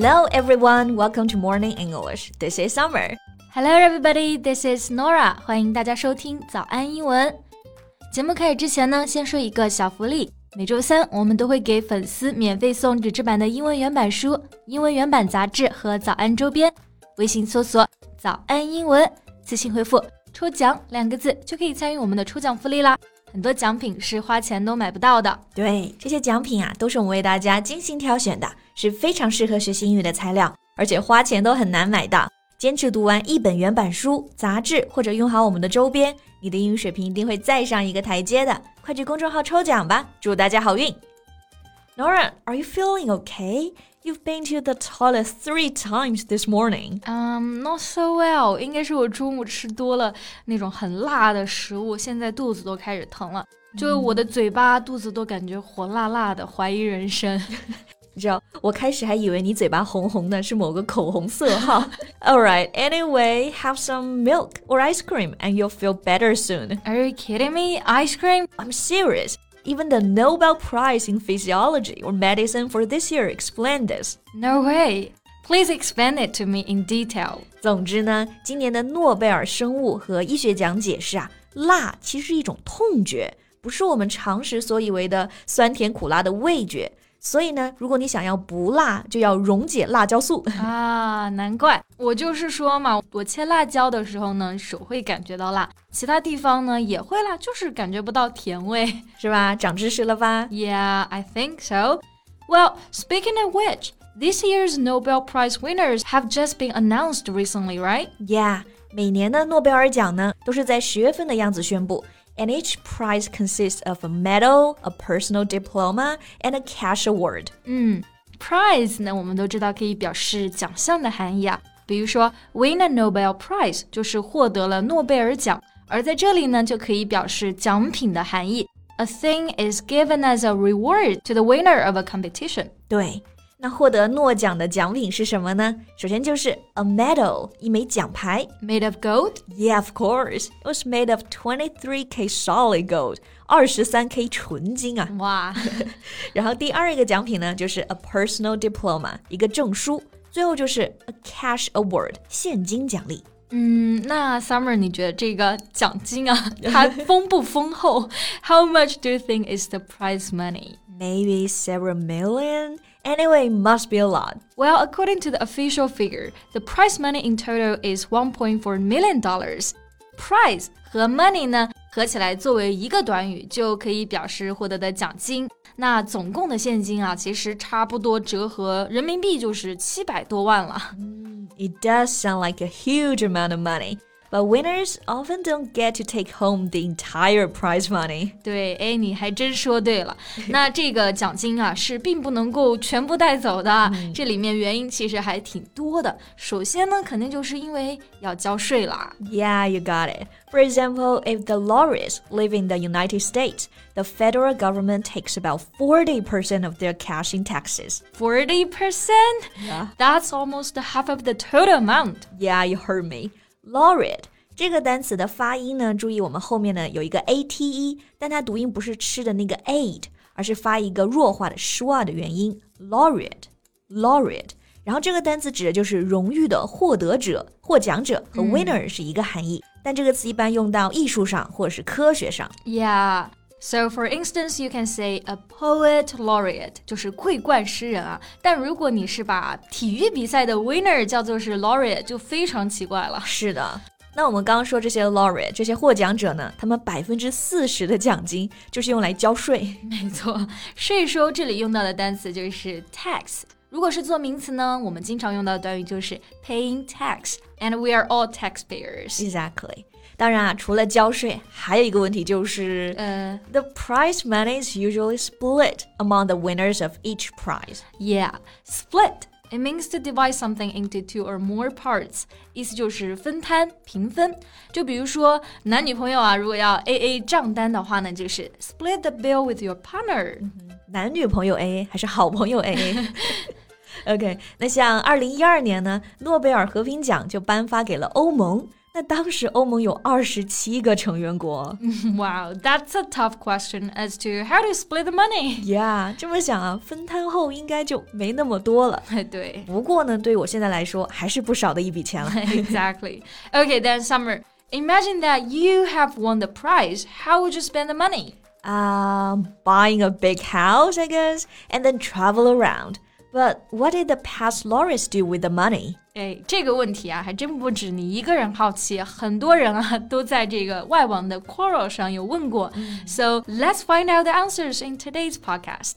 Hello everyone, welcome to Morning English. This is Summer. Hello everybody, this is Nora. 欢迎大家收听早安英文。节目开始之前呢，先说一个小福利。每周三我们都会给粉丝免费送纸质版的英文原版书、英文原版杂志和早安周边。微信搜索“早安英文”，私信回复“抽奖”两个字就可以参与我们的抽奖福利啦。很多奖品是花钱都买不到的。对，这些奖品啊，都是我们为大家精心挑选的，是非常适合学习英语的材料，而且花钱都很难买到。坚持读完一本原版书、杂志，或者用好我们的周边，你的英语水平一定会再上一个台阶的。快去公众号抽奖吧，祝大家好运！Nora，are you feeling okay? You've been to the toilet three times this morning. Um, not so well. 应该是我中午吃多了那种很辣的食物，现在肚子都开始疼了。就我的嘴巴、肚子都感觉火辣辣的，怀疑人生。你知道，我开始还以为你嘴巴红红的是某个口红色号。All right, anyway, have some milk or ice cream and you'll feel better soon. Are you kidding me? Ice cream? I'm serious. Even the Nobel Prize in Physiology or Medicine for this year explained this. No way. Please explain it to me in detail. 总之呢，今年的诺贝尔生物和医学奖解释啊，辣其实是一种痛觉，不是我们常识所以为的酸甜苦辣的味觉。 所以呢，如果你想要不辣，就要溶解辣椒素啊！难怪我就是说嘛，我切辣椒的时候呢，手会感觉到辣，其他地方呢也会辣，就是感觉不到甜味，是吧？长知识了吧？Yeah, I think so. Well, speaking of which, this year's Nobel Prize winners have just been announced recently, right? Yeah，每年的诺贝尔奖呢，都是在十月份的样子宣布。and each prize consists of a medal, a personal diploma, and a cash award. 嗯，prize 呢，我们都知道可以表示奖项的含义啊。比如说，win a Nobel Prize 就是获得了诺贝尔奖，而在这里呢，就可以表示奖品的含义。A thing is given as a reward to the winner of a competition. 对。 那获得诺奖的奖品是什么呢？首先就是 a medal，一枚奖牌，made of gold. Yeah, of course. It was made of twenty-three k solid gold，二十三 k 纯金啊！哇！然后第二个奖品呢，就是 a personal diploma，一个证书。最后就是 a cash award，现金奖励。嗯，那 Summer，你觉得这个奖金啊，它丰不丰厚？How much do you think is the prize money? Maybe several million. Anyway, must be a lot. Well, according to the official figure, the prize money in total is 1.4 million dollars. Prize 和 money 呢合起来作为一个短语，就可以表示获得的奖金。那总共的现金啊，其实差不多折合人民币就是七百多万了。It does sound like a huge amount of money. But winners often don't get to take home the entire prize money. 对，哎，你还真说对了。那这个奖金啊，是并不能够全部带走的。嗯、这里面原因其实还挺多的。首先呢，肯定就是因为要交税啦。Yeah, you got it. For example, if the laureates live in the United States, the federal government takes about 40% of their cash in taxes. 40%? Yeah. That's almost half of the total amount. Yeah, you heard me. Laureate 这个单词的发音呢，注意我们后面呢有一个 a t e，但它读音不是吃的那个 aid，而是发一个弱化的 schwa 的元音。Laureate，laureate。然后这个单词指的就是荣誉的获得者、获奖者，和 winner 是一个含义。但这个词一般用到艺术上或者是科学上。Yeah。So, for instance, you can say a poet laureate，就是桂冠诗人啊。但如果你是把体育比赛的 winner 叫做是 laureate，就非常奇怪了。是的，那我们刚刚说这些 laureate 这些获奖者呢，他们百分之四十的奖金就是用来交税。没错，税收这里用到的单词就是 tax。如果是做名词呢，我们经常用到的短语就是 paying tax，and we are all taxpayers. Exactly. 当然啊，除了交税，还有一个问题就是，呃、uh,，the prize money is usually split among the winners of each prize. Yeah, split. It means to divide something into two or more parts，意思就是分摊、平分。就比如说男女朋友啊，如果要 A A 账单的话呢，就是 split the bill with your partner。男女朋友 A A 还是好朋友 A A？OK，那像二零一二年呢，诺贝尔和平奖就颁发给了欧盟。 那当时欧盟有二十七个成员国。Wow, that's a tough question as to how to split the money. Yeah，这么想啊，分摊后应该就没那么多了。对，不过呢，对我现在来说还是不少的一笔钱了。exactly. Okay, then Summer, imagine that you have won the prize. How would you spend the money? Um, buying a big house, I guess, and then travel around. But what did the past laureates do with the money? 哎，这个问题啊，还真不止你一个人好奇，很多人啊都在这个外网的 Quora 上有问过。So let's find out the answers in today's podcast.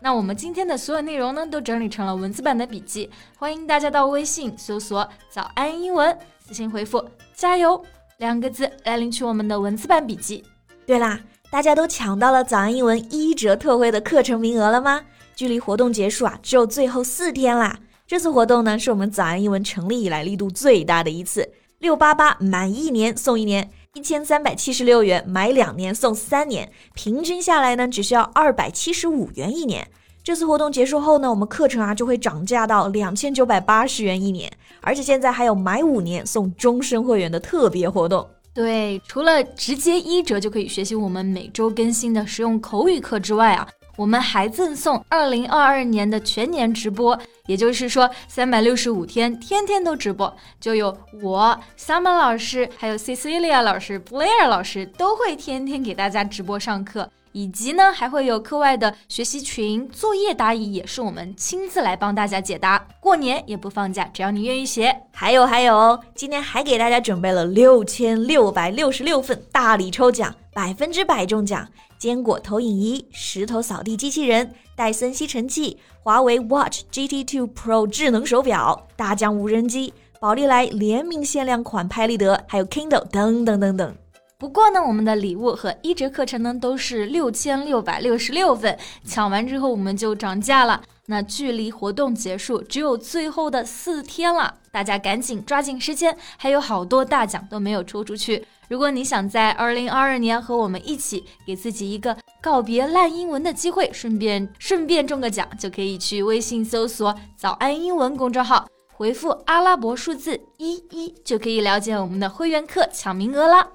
那我们今天的所有内容呢，都整理成了文字版的笔记，欢迎大家到微信搜索“早安英文”，私信回复“加油”两个字来领取我们的文字版笔记。对啦，大家都抢到了早安英文一折特惠的课程名额了吗？距离活动结束啊，只有最后四天啦！这次活动呢，是我们早安英文成立以来力度最大的一次，六八八满一年送一年，一千三百七十六元买两年送三年，平均下来呢，只需要二百七十五元一年。这次活动结束后呢，我们课程啊就会涨价到两千九百八十元一年，而且现在还有买五年送终身会员的特别活动。对，除了直接一折就可以学习我们每周更新的实用口语课之外啊。我们还赠送二零二二年的全年直播，也就是说三百六十五天，天天都直播，就有我 Summer 老师，还有 Cecilia 老师、Blair 老师都会天天给大家直播上课，以及呢还会有课外的学习群，作业答疑也是我们亲自来帮大家解答。过年也不放假，只要你愿意学。还有还有哦，今天还给大家准备了六千六百六十六份大礼抽奖，百分之百中奖。坚果投影仪、石头扫地机器人、戴森吸尘器、华为 Watch GT Two Pro 智能手表、大疆无人机、宝利来联名限量款拍立得，还有 Kindle 等等等等。不过呢，我们的礼物和一折课程呢都是六千六百六十六份，抢完之后我们就涨价了。那距离活动结束只有最后的四天了，大家赶紧抓紧时间，还有好多大奖都没有抽出去。如果你想在二零二二年和我们一起给自己一个告别烂英文的机会，顺便顺便中个奖，就可以去微信搜索“早安英文”公众号，回复阿拉伯数字一一，就可以了解我们的会员课抢名额啦。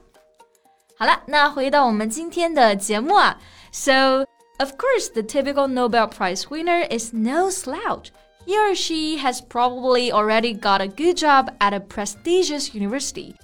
好了，那回到我们今天的节目啊。So of course the typical Nobel Prize winner is no slouch. He or she has probably already got a good job at a prestigious university.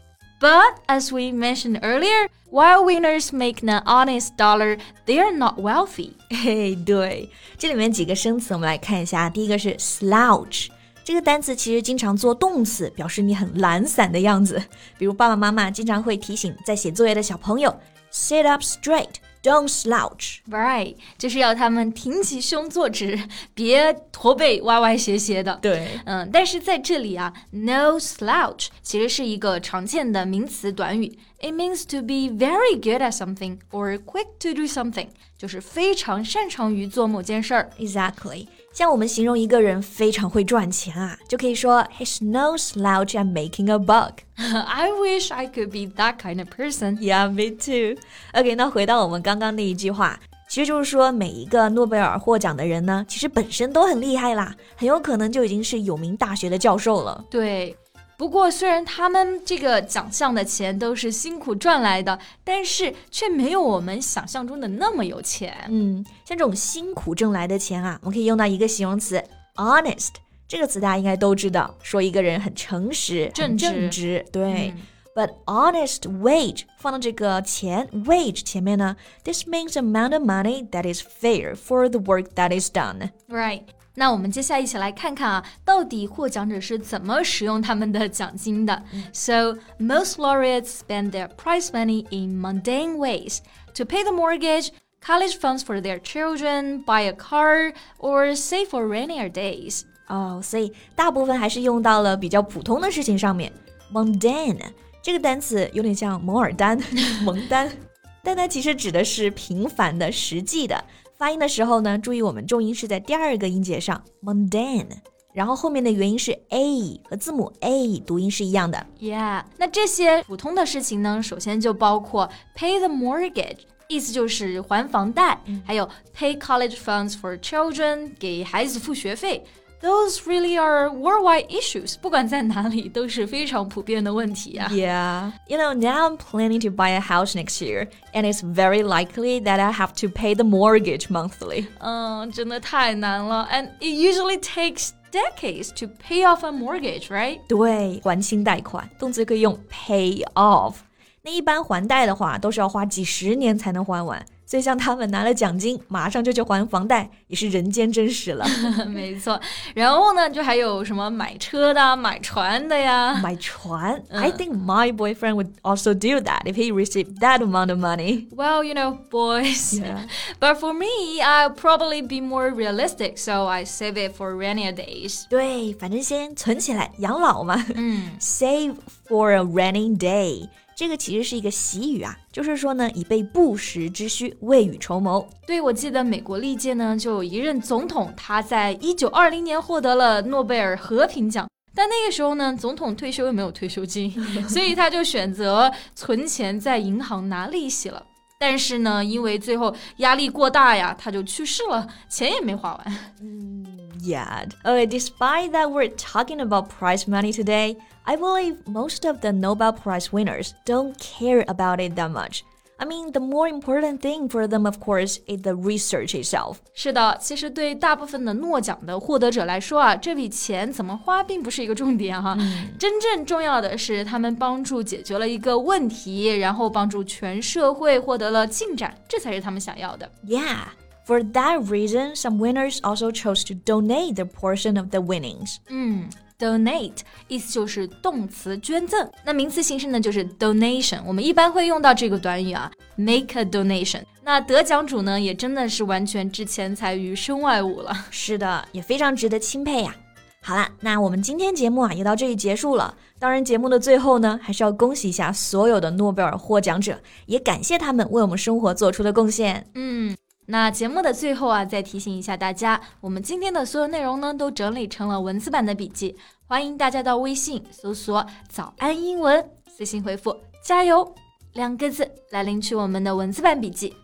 But as we mentioned earlier, while winners make an honest dollar, they are not wealthy. 嘿，对，这里面几个生词我们来看一下。第一个是 slouch。 这个单词其实经常做动词，表示你很懒散的样子。比如爸爸妈妈经常会提醒在写作业的小朋友，sit up straight。Don't slouch, right？就是要他们挺起胸坐直，别驼背歪歪斜斜的。对，嗯，但是在这里啊，no slouch 其实是一个常见的名词短语。It means to be very good at something or quick to do something，就是非常擅长于做某件事儿。Exactly。像我们形容一个人非常会赚钱啊，就可以说 He's no slouch at making a buck. I wish I could be that kind of person. Yeah, me too. OK，那回到我们刚刚那一句话，其实就是说每一个诺贝尔获奖的人呢，其实本身都很厉害啦，很有可能就已经是有名大学的教授了。对。不过，虽然他们这个奖项的钱都是辛苦赚来的，但是却没有我们想象中的那么有钱。嗯，像这种辛苦挣来的钱啊，我们可以用到一个形容词 honest 这个词，大家应该都知道，说一个人很诚实、正直。对，But honest wage 放到这个钱 wage 前面呢，this means amount of money that is fair for the work that is done. Right. 那我们接下来一起来看看啊，到底获奖者是怎么使用他们的奖金的。So most laureates spend their prize money in mundane ways to pay the mortgage, college funds for their children, buy a car, or save for rainier days. 哦，所以大部分还是用到了比较普通的事情上面。Mundane 这个单词有点像摩尔丹、蒙丹， 但它其实指的是平凡的、实际的。发音的时候呢，注意我们重音是在第二个音节上，mundane，然后后面的元音是 a 和字母 a 读音是一样的。Yeah，那这些普通的事情呢，首先就包括 pay the mortgage，意思就是还房贷，还有 pay college funds for children，给孩子付学费 those really are worldwide issues. 不管在哪里都是非常普遍的问题啊。Yeah. You know, now I'm planning to buy a house next year, and it's very likely that I have to pay the mortgage monthly. 嗯，真的太难了，and it usually takes decades to pay off a mortgage, right? 对，还清贷款，动词可以用 pay off。那一般还贷的话，都是要花几十年才能还完。 所以像他们拿了奖金，马上就去还房贷，也是人间真实了。没错，然后呢，就还有什么买车的、买船的呀？买船、嗯、？I think my boyfriend would also do that if he received that amount of money. Well, you know, boys. Yeah. But for me, I'll probably be more realistic, so I save it for rainier days. 对，反正先存起来养老嘛。嗯，save for a rainy day。这个其实是一个习语啊，就是说呢，以备不时之需，未雨绸缪。对，我记得美国历届呢，就有一任总统，他在一九二零年获得了诺贝尔和平奖，但那个时候呢，总统退休又没有退休金，所以他就选择存钱在银行拿利息了。但是呢，因为最后压力过大呀，他就去世了，钱也没花完。嗯 ，Yeah. Okay, despite that, we're talking about prize money today. I believe most of the Nobel Prize winners don't care about it that much. I mean, the more important thing for them, of course, is the research itself. 是的，其实对大部分的诺奖的获得者来说啊，这笔钱怎么花并不是一个重点哈。嗯、真正重要的是他们帮助解决了一个问题，然后帮助全社会获得了进展，这才是他们想要的。Yeah. For that reason, some winners also chose to donate their portion of the winnings. 嗯。donate 意思就是动词捐赠，那名词形式呢就是 donation。我们一般会用到这个短语啊，make a donation。那得奖主呢也真的是完全置钱财于身外物了。是的，也非常值得钦佩呀。好啦，那我们今天节目啊也到这里结束了。当然，节目的最后呢，还是要恭喜一下所有的诺贝尔获奖者，也感谢他们为我们生活做出的贡献。嗯。那节目的最后啊，再提醒一下大家，我们今天的所有内容呢，都整理成了文字版的笔记，欢迎大家到微信搜索“早安英文”，私信回复“加油”两个字来领取我们的文字版笔记。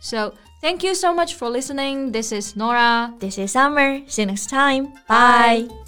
So thank you so much for listening. This is Nora. This is Summer. See you next time. Bye.